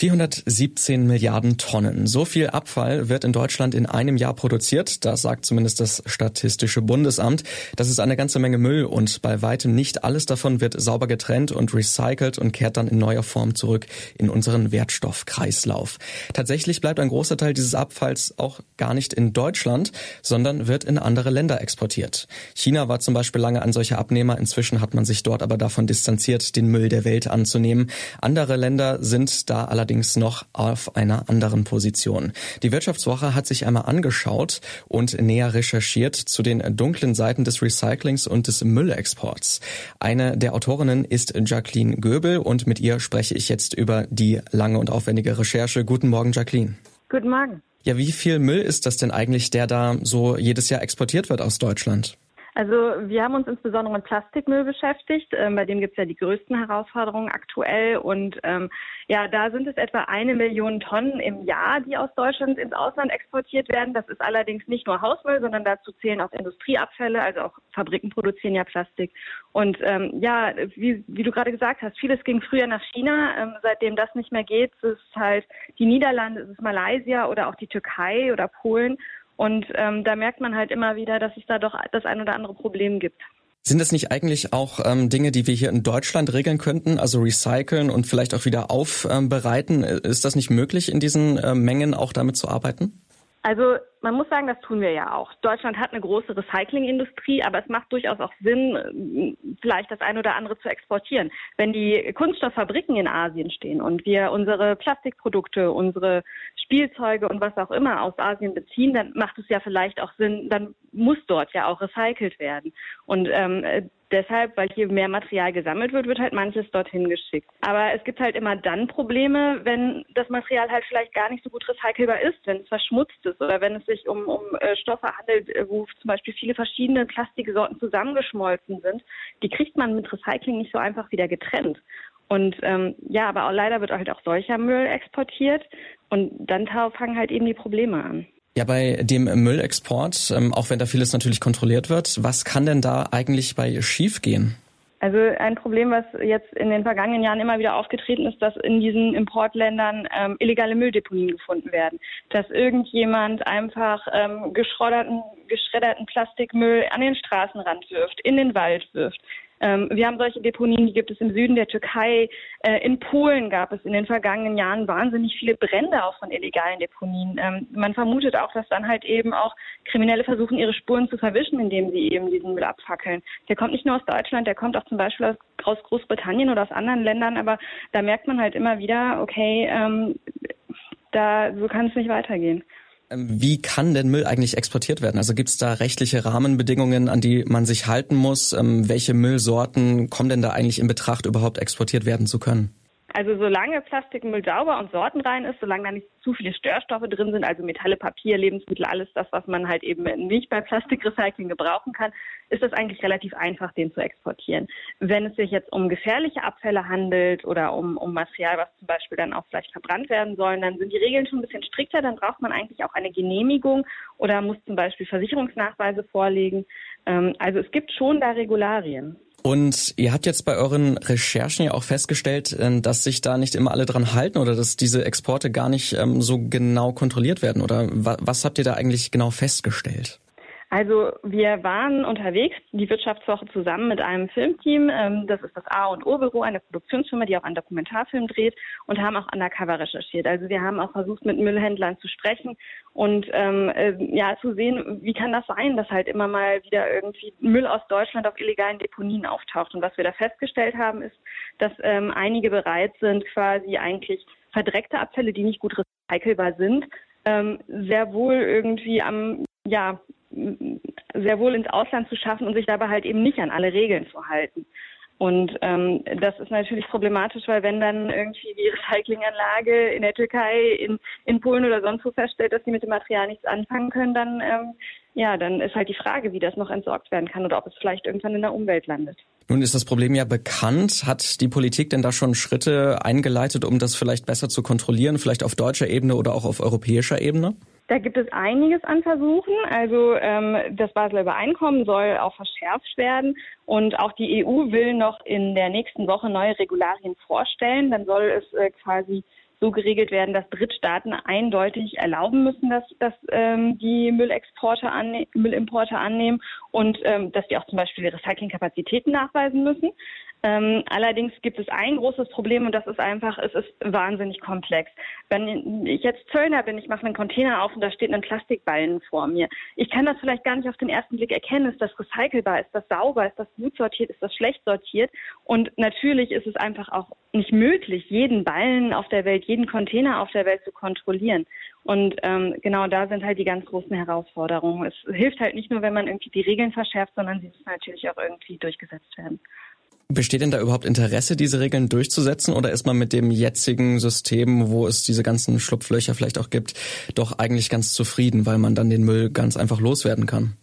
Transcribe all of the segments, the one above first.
417 Milliarden Tonnen. So viel Abfall wird in Deutschland in einem Jahr produziert. Das sagt zumindest das Statistische Bundesamt. Das ist eine ganze Menge Müll und bei weitem nicht alles davon wird sauber getrennt und recycelt und kehrt dann in neuer Form zurück in unseren Wertstoffkreislauf. Tatsächlich bleibt ein großer Teil dieses Abfalls auch gar nicht in Deutschland, sondern wird in andere Länder exportiert. China war zum Beispiel lange ein solcher Abnehmer. Inzwischen hat man sich dort aber davon distanziert, den Müll der Welt anzunehmen. Andere Länder sind da allerdings allerdings noch auf einer anderen Position. Die Wirtschaftswoche hat sich einmal angeschaut und näher recherchiert zu den dunklen Seiten des Recyclings und des Müllexports. Eine der Autorinnen ist Jacqueline Göbel und mit ihr spreche ich jetzt über die lange und aufwendige Recherche. Guten Morgen, Jacqueline. Guten Morgen. Ja, wie viel Müll ist das denn eigentlich, der da so jedes Jahr exportiert wird aus Deutschland? Also wir haben uns insbesondere mit Plastikmüll beschäftigt. Ähm, bei dem gibt es ja die größten Herausforderungen aktuell. Und ähm, ja, da sind es etwa eine Million Tonnen im Jahr, die aus Deutschland ins Ausland exportiert werden. Das ist allerdings nicht nur Hausmüll, sondern dazu zählen auch Industrieabfälle. Also auch Fabriken produzieren ja Plastik. Und ähm, ja, wie, wie du gerade gesagt hast, vieles ging früher nach China. Ähm, seitdem das nicht mehr geht, ist es halt die Niederlande, ist es Malaysia oder auch die Türkei oder Polen. Und ähm, da merkt man halt immer wieder, dass es da doch das ein oder andere Problem gibt. Sind das nicht eigentlich auch ähm, Dinge, die wir hier in Deutschland regeln könnten, also recyceln und vielleicht auch wieder aufbereiten? Ist das nicht möglich, in diesen äh, Mengen auch damit zu arbeiten? Also man muss sagen, das tun wir ja auch. Deutschland hat eine große Recyclingindustrie, aber es macht durchaus auch Sinn, vielleicht das eine oder andere zu exportieren. Wenn die Kunststofffabriken in Asien stehen und wir unsere Plastikprodukte, unsere Spielzeuge und was auch immer aus Asien beziehen, dann macht es ja vielleicht auch Sinn, dann muss dort ja auch recycelt werden. Und ähm, deshalb, weil hier mehr Material gesammelt wird, wird halt manches dorthin geschickt. Aber es gibt halt immer dann Probleme, wenn das Material halt vielleicht gar nicht so gut recycelbar ist, wenn es verschmutzt ist oder wenn es sich um, um äh, Stoffe handelt, äh, wo zum Beispiel viele verschiedene Plastiksorten zusammengeschmolzen sind. Die kriegt man mit Recycling nicht so einfach wieder getrennt. Und ähm, ja, aber auch leider wird halt auch solcher Müll exportiert und dann fangen halt eben die Probleme an. Ja, bei dem Müllexport, ähm, auch wenn da vieles natürlich kontrolliert wird, was kann denn da eigentlich bei schiefgehen? Also ein Problem, was jetzt in den vergangenen Jahren immer wieder aufgetreten ist, dass in diesen Importländern ähm, illegale Mülldeponien gefunden werden. Dass irgendjemand einfach ähm, geschrodderten, geschredderten Plastikmüll an den Straßenrand wirft, in den Wald wirft. Ähm, wir haben solche Deponien, die gibt es im Süden der Türkei. Äh, in Polen gab es in den vergangenen Jahren wahnsinnig viele Brände auch von illegalen Deponien. Ähm, man vermutet auch, dass dann halt eben auch Kriminelle versuchen, ihre Spuren zu verwischen, indem sie eben diesen Müll abfackeln. Der kommt nicht nur aus Deutschland, der kommt auch zum Beispiel aus, aus Großbritannien oder aus anderen Ländern, aber da merkt man halt immer wieder, okay, ähm, da so kann es nicht weitergehen. Ähm, wie kann denn Müll eigentlich exportiert werden? Also gibt es da rechtliche Rahmenbedingungen, an die man sich halten muss? Ähm, welche Müllsorten kommen denn da eigentlich in Betracht, überhaupt exportiert werden zu können? Also solange Plastikmüll sauber und sortenrein ist, solange da nicht zu viele Störstoffe drin sind, also Metalle, Papier, Lebensmittel, alles das, was man halt eben nicht bei Plastikrecycling gebrauchen kann, ist das eigentlich relativ einfach, den zu exportieren. Wenn es sich jetzt um gefährliche Abfälle handelt oder um, um Material, was zum Beispiel dann auch vielleicht verbrannt werden soll, dann sind die Regeln schon ein bisschen strikter. Dann braucht man eigentlich auch eine Genehmigung oder muss zum Beispiel Versicherungsnachweise vorlegen. Ähm, also es gibt schon da Regularien. Und ihr habt jetzt bei euren Recherchen ja auch festgestellt, ähm, dass sich da nicht immer alle dran halten oder dass diese Exporte gar nicht ähm, so genau kontrolliert werden. Oder was habt ihr da eigentlich genau festgestellt? Also wir waren unterwegs, die Wirtschaftswoche zusammen mit einem Filmteam. Ähm, das ist das A und O Büro, eine Produktionsfirma, die auch einen Dokumentarfilm dreht und haben auch undercover recherchiert. Also wir haben auch versucht, mit Müllhändlern zu sprechen und ähm, äh, ja zu sehen, wie kann das sein, dass halt immer mal wieder irgendwie Müll aus Deutschland auf illegalen Deponien auftaucht. Und was wir da festgestellt haben, ist, dass ähm, einige bereit sind, quasi eigentlich verdreckte Abfälle, die nicht gut recycelbar sind, ähm, sehr wohl irgendwie am ja, sehr wohl ins Ausland zu schaffen und sich dabei halt eben nicht an alle Regeln zu halten. Und ähm, das ist natürlich problematisch, weil wenn dann irgendwie die Recyclinganlage in der Türkei, in, in Polen oder sonst wo feststellt, dass sie mit dem Material nichts anfangen können, dann ähm, ja, dann ist halt die Frage, wie das noch entsorgt werden kann oder ob es vielleicht irgendwann in der Umwelt landet. Nun ist das Problem ja bekannt. Hat die Politik denn da schon Schritte eingeleitet, um das vielleicht besser zu kontrollieren, vielleicht auf deutscher Ebene oder auch auf europäischer Ebene? Da gibt es einiges an Versuchen. Also ähm, das Basler Übereinkommen soll auch verschärft werden und auch die EU will noch in der nächsten Woche neue Regularien vorstellen. Dann soll es äh, quasi so geregelt werden, dass Drittstaaten eindeutig erlauben müssen, dass, dass ähm, die Müllexporte anne Müllimporte annehmen und ähm, dass die auch zum Beispiel Recyclingkapazitäten nachweisen müssen. Ähm, allerdings gibt es ein großes Problem und das ist einfach, es ist wahnsinnig komplex. Wenn ich jetzt Zöllner bin, ich mache einen Container auf und da steht ein Plastikballen vor mir. Ich kann das vielleicht gar nicht auf den ersten Blick erkennen. Ist das recycelbar? Ist das sauber? Ist das gut sortiert? Ist das schlecht sortiert? Und natürlich ist es einfach auch nicht möglich, jeden Ballen auf der Welt, jeden Container auf der Welt zu kontrollieren. Und ähm, genau da sind halt die ganz großen Herausforderungen. Es hilft halt nicht nur, wenn man irgendwie die Regeln verschärft, sondern sie müssen natürlich auch irgendwie durchgesetzt werden. Besteht denn da überhaupt Interesse, diese Regeln durchzusetzen oder ist man mit dem jetzigen System, wo es diese ganzen Schlupflöcher vielleicht auch gibt, doch eigentlich ganz zufrieden, weil man dann den Müll ganz einfach loswerden kann?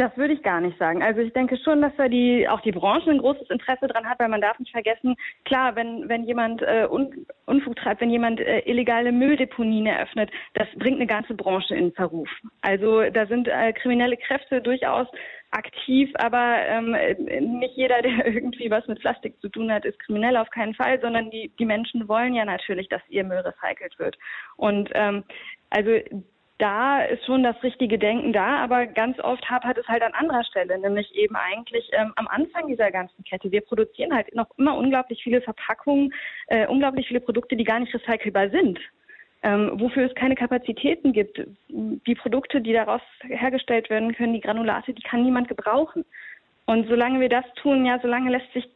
Das würde ich gar nicht sagen. Also ich denke schon, dass da die auch die Branche ein großes Interesse dran hat, weil man darf nicht vergessen, klar, wenn wenn jemand äh, Un, Unfug treibt, wenn jemand äh, illegale Mülldeponien eröffnet, das bringt eine ganze Branche in Verruf. Also da sind äh, kriminelle Kräfte durchaus aktiv, aber ähm, nicht jeder, der irgendwie was mit Plastik zu tun hat, ist kriminell auf keinen Fall, sondern die, die Menschen wollen ja natürlich, dass ihr Müll recycelt wird. Und ähm, also da ist schon das richtige Denken da, aber ganz oft hapert es halt an anderer Stelle, nämlich eben eigentlich ähm, am Anfang dieser ganzen Kette. Wir produzieren halt noch immer unglaublich viele Verpackungen, äh, unglaublich viele Produkte, die gar nicht recycelbar sind ähm, wofür es keine Kapazitäten gibt. Die Produkte, die daraus hergestellt werden können, die Granulate, die kann niemand gebrauchen. Und solange wir das tun, ja, solange lässt sich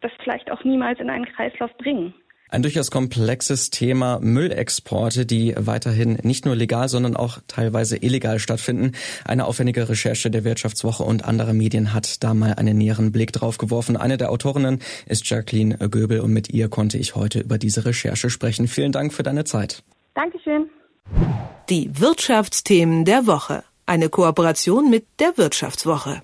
das vielleicht auch niemals in einen Kreislauf bringen. Ein durchaus komplexes Thema Müllexporte, die weiterhin nicht nur legal, sondern auch teilweise illegal stattfinden. Eine aufwendige Recherche der Wirtschaftswoche und anderer Medien hat da mal einen näheren Blick drauf geworfen. Eine der Autorinnen ist Jacqueline Göbel und mit ihr konnte ich heute über diese Recherche sprechen. Vielen Dank für deine Zeit. Dankeschön. Die Wirtschaftsthemen der Woche. Eine Kooperation mit der Wirtschaftswoche.